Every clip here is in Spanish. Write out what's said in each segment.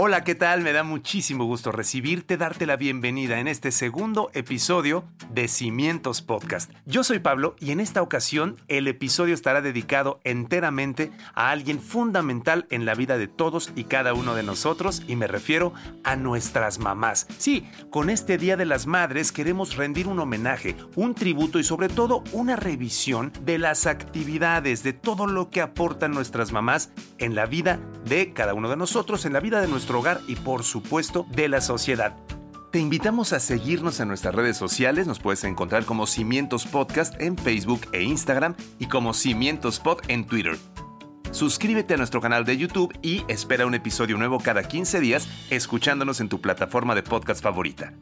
Hola, ¿qué tal? Me da muchísimo gusto recibirte, darte la bienvenida en este segundo episodio de Cimientos Podcast. Yo soy Pablo y en esta ocasión el episodio estará dedicado enteramente a alguien fundamental en la vida de todos y cada uno de nosotros y me refiero a nuestras mamás. Sí, con este Día de las Madres queremos rendir un homenaje, un tributo y sobre todo una revisión de las actividades, de todo lo que aportan nuestras mamás en la vida de cada uno de nosotros, en la vida de nuestros hogar y por supuesto de la sociedad. Te invitamos a seguirnos en nuestras redes sociales, nos puedes encontrar como Cimientos Podcast en Facebook e Instagram y como Cimientos Pod en Twitter. Suscríbete a nuestro canal de YouTube y espera un episodio nuevo cada 15 días escuchándonos en tu plataforma de podcast favorita.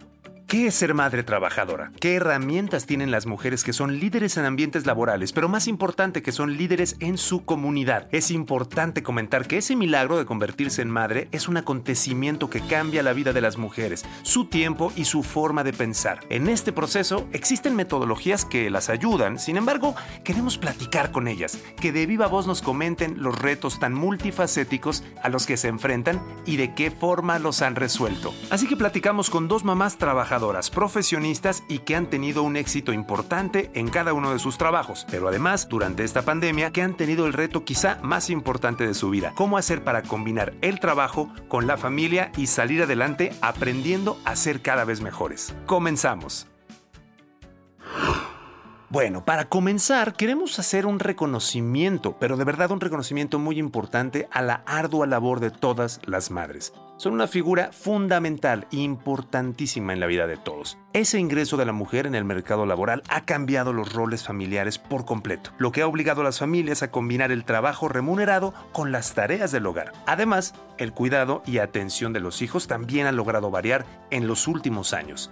¿Qué es ser madre trabajadora? ¿Qué herramientas tienen las mujeres que son líderes en ambientes laborales, pero más importante que son líderes en su comunidad? Es importante comentar que ese milagro de convertirse en madre es un acontecimiento que cambia la vida de las mujeres, su tiempo y su forma de pensar. En este proceso existen metodologías que las ayudan, sin embargo, queremos platicar con ellas, que de viva voz nos comenten los retos tan multifacéticos a los que se enfrentan y de qué forma los han resuelto. Así que platicamos con dos mamás trabajadoras profesionistas y que han tenido un éxito importante en cada uno de sus trabajos, pero además durante esta pandemia que han tenido el reto quizá más importante de su vida, cómo hacer para combinar el trabajo con la familia y salir adelante aprendiendo a ser cada vez mejores. Comenzamos. Bueno, para comenzar, queremos hacer un reconocimiento, pero de verdad un reconocimiento muy importante a la ardua labor de todas las madres. Son una figura fundamental importantísima en la vida de todos. Ese ingreso de la mujer en el mercado laboral ha cambiado los roles familiares por completo, lo que ha obligado a las familias a combinar el trabajo remunerado con las tareas del hogar. Además, el cuidado y atención de los hijos también ha logrado variar en los últimos años.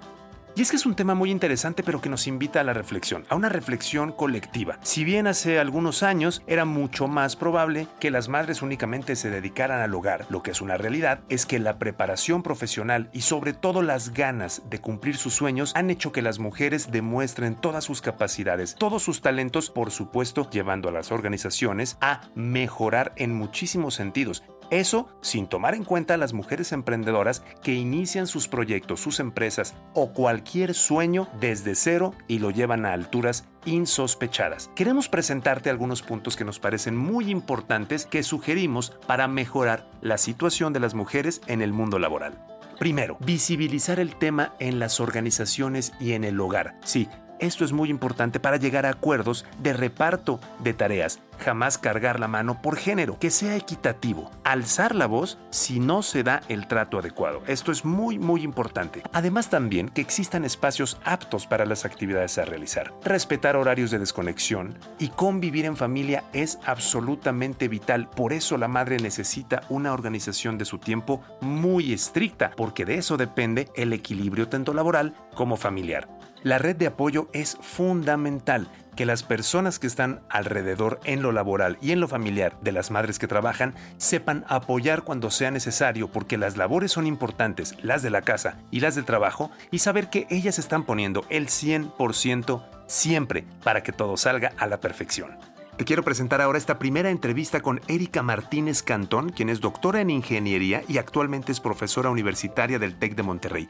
Y es que es un tema muy interesante pero que nos invita a la reflexión, a una reflexión colectiva. Si bien hace algunos años era mucho más probable que las madres únicamente se dedicaran al hogar, lo que es una realidad es que la preparación profesional y sobre todo las ganas de cumplir sus sueños han hecho que las mujeres demuestren todas sus capacidades, todos sus talentos, por supuesto llevando a las organizaciones a mejorar en muchísimos sentidos, eso sin tomar en cuenta a las mujeres emprendedoras que inician sus proyectos, sus empresas o cualquier sueño desde cero y lo llevan a alturas insospechadas. Queremos presentarte algunos puntos que nos parecen muy importantes que sugerimos para mejorar la situación de las mujeres en el mundo laboral. Primero, visibilizar el tema en las organizaciones y en el hogar. Sí, esto es muy importante para llegar a acuerdos de reparto de tareas. Jamás cargar la mano por género, que sea equitativo. Alzar la voz si no se da el trato adecuado. Esto es muy, muy importante. Además también que existan espacios aptos para las actividades a realizar. Respetar horarios de desconexión y convivir en familia es absolutamente vital. Por eso la madre necesita una organización de su tiempo muy estricta, porque de eso depende el equilibrio tanto laboral como familiar. La red de apoyo es fundamental que las personas que están alrededor en lo laboral y en lo familiar de las madres que trabajan sepan apoyar cuando sea necesario porque las labores son importantes, las de la casa y las del trabajo, y saber que ellas están poniendo el 100% siempre para que todo salga a la perfección. Te quiero presentar ahora esta primera entrevista con Erika Martínez Cantón, quien es doctora en ingeniería y actualmente es profesora universitaria del TEC de Monterrey.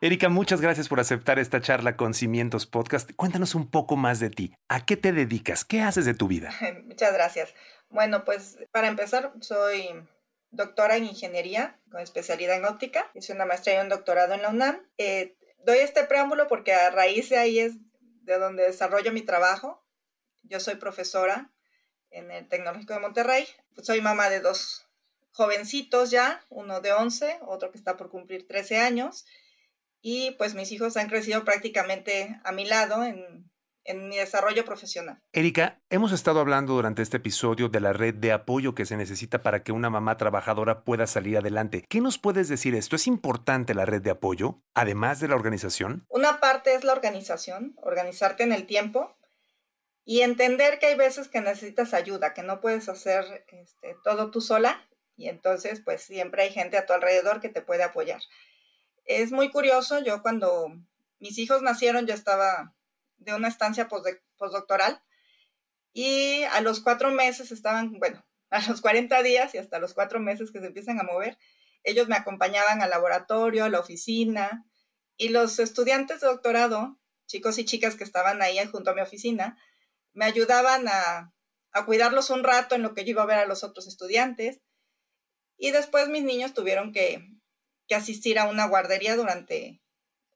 Erika, muchas gracias por aceptar esta charla con Cimientos Podcast. Cuéntanos un poco más de ti. ¿A qué te dedicas? ¿Qué haces de tu vida? Muchas gracias. Bueno, pues para empezar, soy doctora en ingeniería con especialidad en óptica. Hice una maestría y un doctorado en la UNAM. Eh, doy este preámbulo porque a raíz de ahí es de donde desarrollo mi trabajo. Yo soy profesora en el Tecnológico de Monterrey. Soy mamá de dos jovencitos ya, uno de 11, otro que está por cumplir 13 años y pues mis hijos han crecido prácticamente a mi lado en, en mi desarrollo profesional. Erika, hemos estado hablando durante este episodio de la red de apoyo que se necesita para que una mamá trabajadora pueda salir adelante. ¿Qué nos puedes decir esto? ¿Es importante la red de apoyo, además de la organización? Una parte es la organización, organizarte en el tiempo y entender que hay veces que necesitas ayuda, que no puedes hacer este, todo tú sola y entonces pues siempre hay gente a tu alrededor que te puede apoyar. Es muy curioso, yo cuando mis hijos nacieron yo estaba de una estancia postdoctoral y a los cuatro meses estaban, bueno, a los 40 días y hasta los cuatro meses que se empiezan a mover, ellos me acompañaban al laboratorio, a la oficina y los estudiantes de doctorado, chicos y chicas que estaban ahí junto a mi oficina, me ayudaban a, a cuidarlos un rato en lo que yo iba a ver a los otros estudiantes. Y después mis niños tuvieron que, que asistir a una guardería durante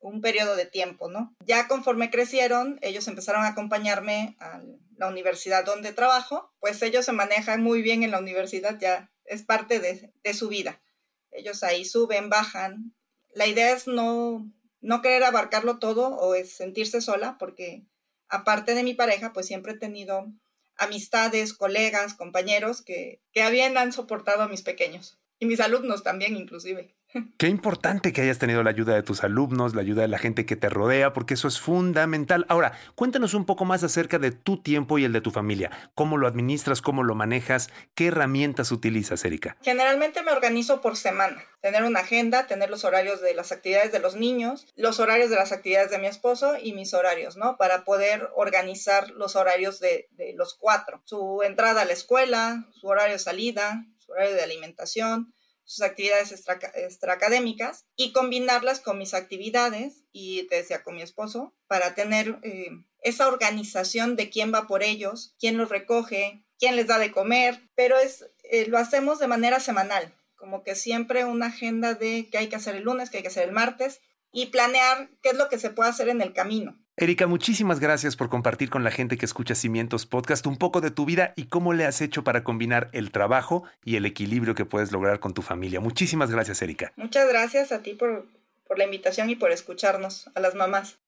un periodo de tiempo, ¿no? Ya conforme crecieron, ellos empezaron a acompañarme a la universidad donde trabajo, pues ellos se manejan muy bien en la universidad, ya es parte de, su vida. Ellos ahí suben, bajan. La idea es no, no querer abarcarlo todo o es sentirse sola, porque aparte de mi pareja, pues siempre he tenido amistades, colegas, compañeros que, que bien han soportado a mis pequeños y mis alumnos también inclusive. Qué importante que hayas tenido la ayuda de tus alumnos, la ayuda de la gente que te rodea, porque eso es fundamental. Ahora, cuéntanos un poco más acerca de tu tiempo y el de tu familia. ¿Cómo lo administras? ¿Cómo lo manejas? ¿Qué herramientas utilizas, Erika? Generalmente me organizo por semana. Tener una agenda, tener los horarios de las actividades de los niños, los horarios de las actividades de mi esposo y mis horarios, ¿no? Para poder organizar los horarios de, de los cuatro. Su entrada a la escuela, su horario de salida, horario de alimentación, sus actividades extraacadémicas y combinarlas con mis actividades y te decía con mi esposo para tener eh, esa organización de quién va por ellos, quién los recoge, quién les da de comer, pero es, eh, lo hacemos de manera semanal, como que siempre una agenda de qué hay que hacer el lunes, qué hay que hacer el martes y planear qué es lo que se puede hacer en el camino. Erika, muchísimas gracias por compartir con la gente que escucha Cimientos Podcast un poco de tu vida y cómo le has hecho para combinar el trabajo y el equilibrio que puedes lograr con tu familia. Muchísimas gracias, Erika. Muchas gracias a ti por, por la invitación y por escucharnos, a las mamás.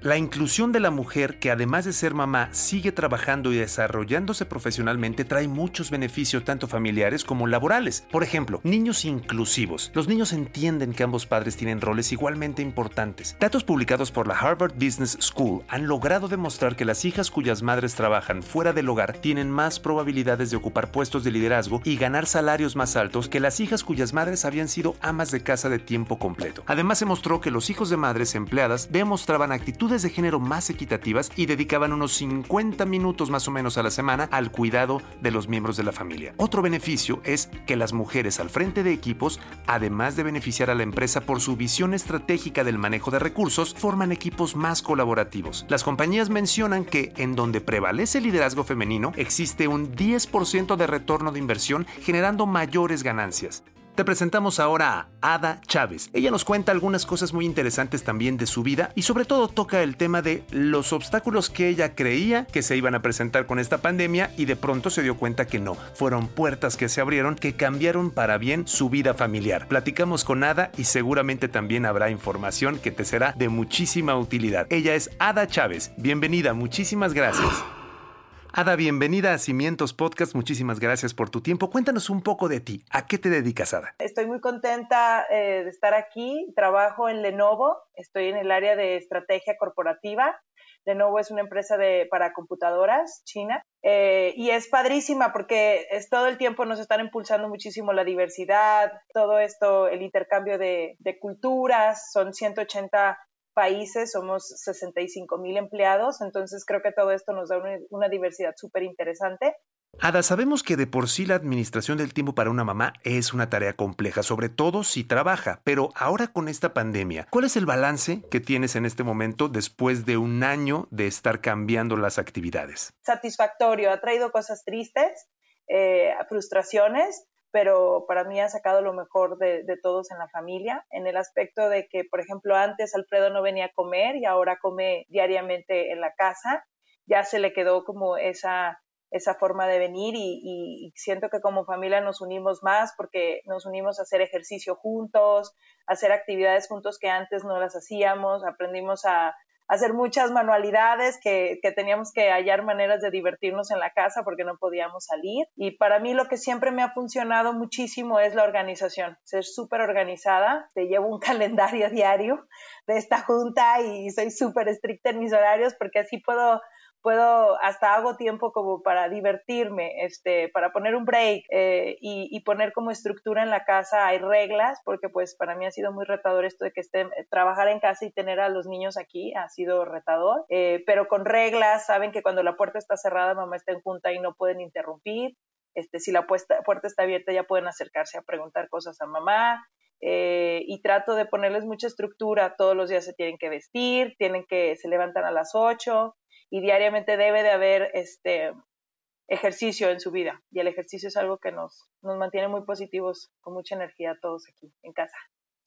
La inclusión de la mujer que además de ser mamá sigue trabajando y desarrollándose profesionalmente trae muchos beneficios tanto familiares como laborales. Por ejemplo, niños inclusivos. Los niños entienden que ambos padres tienen roles igualmente importantes. Datos publicados por la Harvard Business School han logrado demostrar que las hijas cuyas madres trabajan fuera del hogar tienen más probabilidades de ocupar puestos de liderazgo y ganar salarios más altos que las hijas cuyas madres habían sido amas de casa de tiempo completo. Además se mostró que los hijos de madres empleadas demostraban actitudes de género más equitativas y dedicaban unos 50 minutos más o menos a la semana al cuidado de los miembros de la familia. Otro beneficio es que las mujeres al frente de equipos, además de beneficiar a la empresa por su visión estratégica del manejo de recursos, forman equipos más colaborativos. Las compañías mencionan que en donde prevalece el liderazgo femenino existe un 10% de retorno de inversión generando mayores ganancias. Te presentamos ahora a Ada Chávez. Ella nos cuenta algunas cosas muy interesantes también de su vida y sobre todo toca el tema de los obstáculos que ella creía que se iban a presentar con esta pandemia y de pronto se dio cuenta que no. Fueron puertas que se abrieron que cambiaron para bien su vida familiar. Platicamos con Ada y seguramente también habrá información que te será de muchísima utilidad. Ella es Ada Chávez. Bienvenida, muchísimas gracias. Ada, bienvenida a Cimientos Podcast. Muchísimas gracias por tu tiempo. Cuéntanos un poco de ti. ¿A qué te dedicas, Ada? Estoy muy contenta eh, de estar aquí. Trabajo en Lenovo. Estoy en el área de estrategia corporativa. Lenovo es una empresa de, para computadoras china eh, y es padrísima porque es todo el tiempo nos están impulsando muchísimo la diversidad, todo esto, el intercambio de, de culturas, son 180 países, somos 65 mil empleados, entonces creo que todo esto nos da una, diversidad súper interesante. Ada, sabemos que de por sí la administración del tiempo para una mamá es una tarea compleja, sobre todo si trabaja, pero ahora con esta pandemia, ¿cuál es el balance que tienes en este momento después de un año de estar cambiando las actividades? Satisfactorio, ha traído cosas tristes, eh, frustraciones, pero para mí ha sacado lo mejor de, todos en la familia, en el aspecto de que, por ejemplo, antes Alfredo no venía a comer y ahora come diariamente en la casa, ya se le quedó como esa, esa forma de venir y, y, siento que como familia nos unimos más porque nos unimos a hacer ejercicio juntos, a hacer actividades juntos que antes no las hacíamos, aprendimos a, hacer muchas manualidades, que, que, teníamos que hallar maneras de divertirnos en la casa porque no podíamos salir. Y para mí lo que siempre me ha funcionado muchísimo es la organización, ser súper organizada. Te llevo un calendario diario de esta junta y soy súper estricta en mis horarios porque así puedo puedo, hasta hago tiempo como para divertirme, este, para poner un break eh, y, poner como estructura en la casa. Hay reglas, porque pues para mí ha sido muy retador esto de que esté, trabajar en casa y tener a los niños aquí ha sido retador, eh, pero con reglas, saben que cuando la puerta está cerrada, mamá está en junta y no pueden interrumpir. Este, si la puerta, está abierta ya pueden acercarse a preguntar cosas a mamá. Eh, y trato de ponerles mucha estructura, todos los días se tienen que vestir, tienen que, se levantan a las 8, y diariamente debe de haber este ejercicio en su vida y el ejercicio es algo que nos, nos mantiene muy positivos, con mucha energía todos aquí en casa.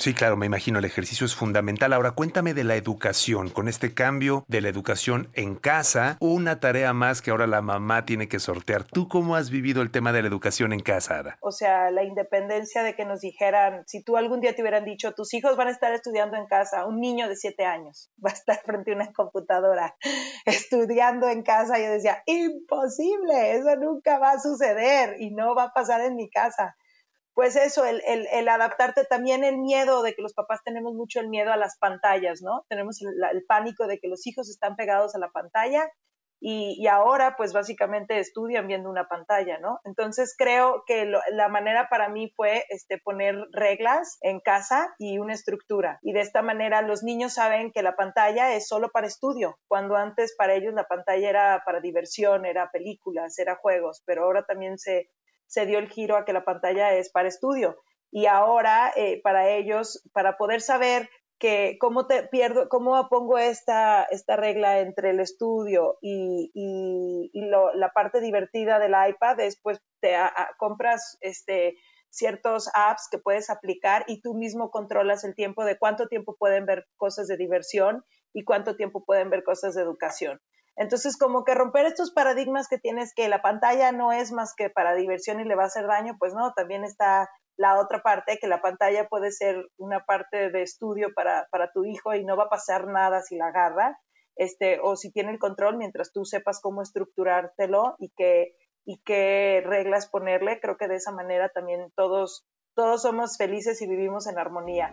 Sí, claro, me imagino, el ejercicio es fundamental. Ahora cuéntame de la educación, con este cambio de la educación en casa, una tarea más que ahora la mamá tiene que sortear. ¿Tú cómo has vivido el tema de la educación en casa, Ada? O sea, la independencia de que nos dijeran, si tú algún día te hubieran dicho, tus hijos van a estar estudiando en casa, un niño de siete años va a estar frente a una computadora estudiando en casa, yo decía, imposible, eso nunca va a suceder y no va a pasar en mi casa pues eso, el, adaptarte también el miedo de que los papás tenemos mucho el miedo a las pantallas, ¿no? Tenemos el, pánico de que los hijos están pegados a la pantalla y, y, ahora pues básicamente estudian viendo una pantalla, ¿no? Entonces creo que la manera para mí fue este, poner reglas en casa y una estructura. Y de esta manera los niños saben que la pantalla es solo para estudio, cuando antes para ellos la pantalla era para diversión, era películas, era juegos, pero ahora también se se dio el giro a que la pantalla es para estudio. Y ahora, eh, para ellos, para poder saber que cómo te pierdo, cómo pongo esta, esta regla entre el estudio y, la parte divertida del iPad, después te compras este, ciertos apps que puedes aplicar y tú mismo controlas el tiempo de cuánto tiempo pueden ver cosas de diversión y cuánto tiempo pueden ver cosas de educación. Entonces, como que romper estos paradigmas que tienes que la pantalla no es más que para diversión y le va a hacer daño, pues no, también está la otra parte, que la pantalla puede ser una parte de estudio para, para tu hijo y no va a pasar nada si la agarra, este, o si tiene el control mientras tú sepas cómo estructurártelo y qué, y qué reglas ponerle, creo que de esa manera también todos, todos somos felices y vivimos en armonía.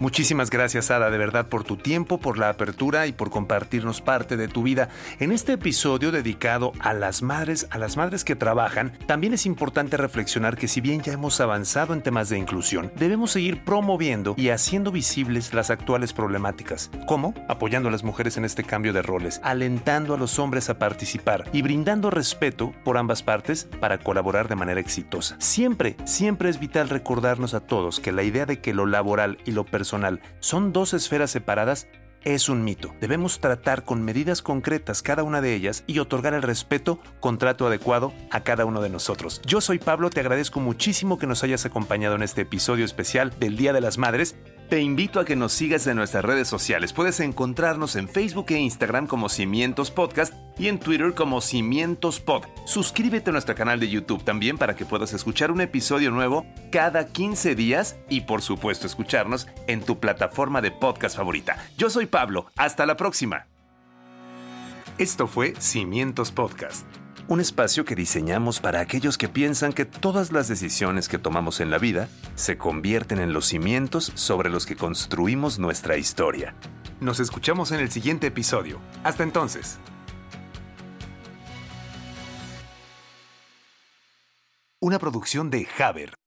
Muchísimas gracias, Ada, de verdad, por tu tiempo, por la apertura y por compartirnos parte de tu vida. En este episodio dedicado a las madres, a las madres que trabajan, también es importante reflexionar que si bien ya hemos avanzado en temas de inclusión, debemos seguir promoviendo y haciendo visibles las actuales problemáticas. ¿Cómo? Apoyando a las mujeres en este cambio de roles, alentando a los hombres a participar y brindando respeto por ambas partes para colaborar de manera exitosa. Siempre, siempre es vital recordarnos a todos que la idea de que lo laboral y lo personal son dos esferas separadas es un mito. Debemos tratar con medidas concretas cada una de ellas y otorgar el respeto con trato adecuado a cada uno de nosotros. Yo soy Pablo, te agradezco muchísimo que nos hayas acompañado en este episodio especial del Día de las Madres te invito a que nos sigas en nuestras redes sociales. Puedes encontrarnos en Facebook e Instagram como Cimientos Podcast y en Twitter como Cimientos Pod. Suscríbete a nuestro canal de YouTube también para que puedas escuchar un episodio nuevo cada 15 días y por supuesto escucharnos en tu plataforma de podcast favorita. Yo soy Pablo, hasta la próxima. Esto fue Cimientos Podcast un espacio que diseñamos para aquellos que piensan que todas las decisiones que tomamos en la vida se convierten en los cimientos sobre los que construimos nuestra historia. Nos escuchamos en el siguiente episodio. Hasta entonces. Una producción de Haber.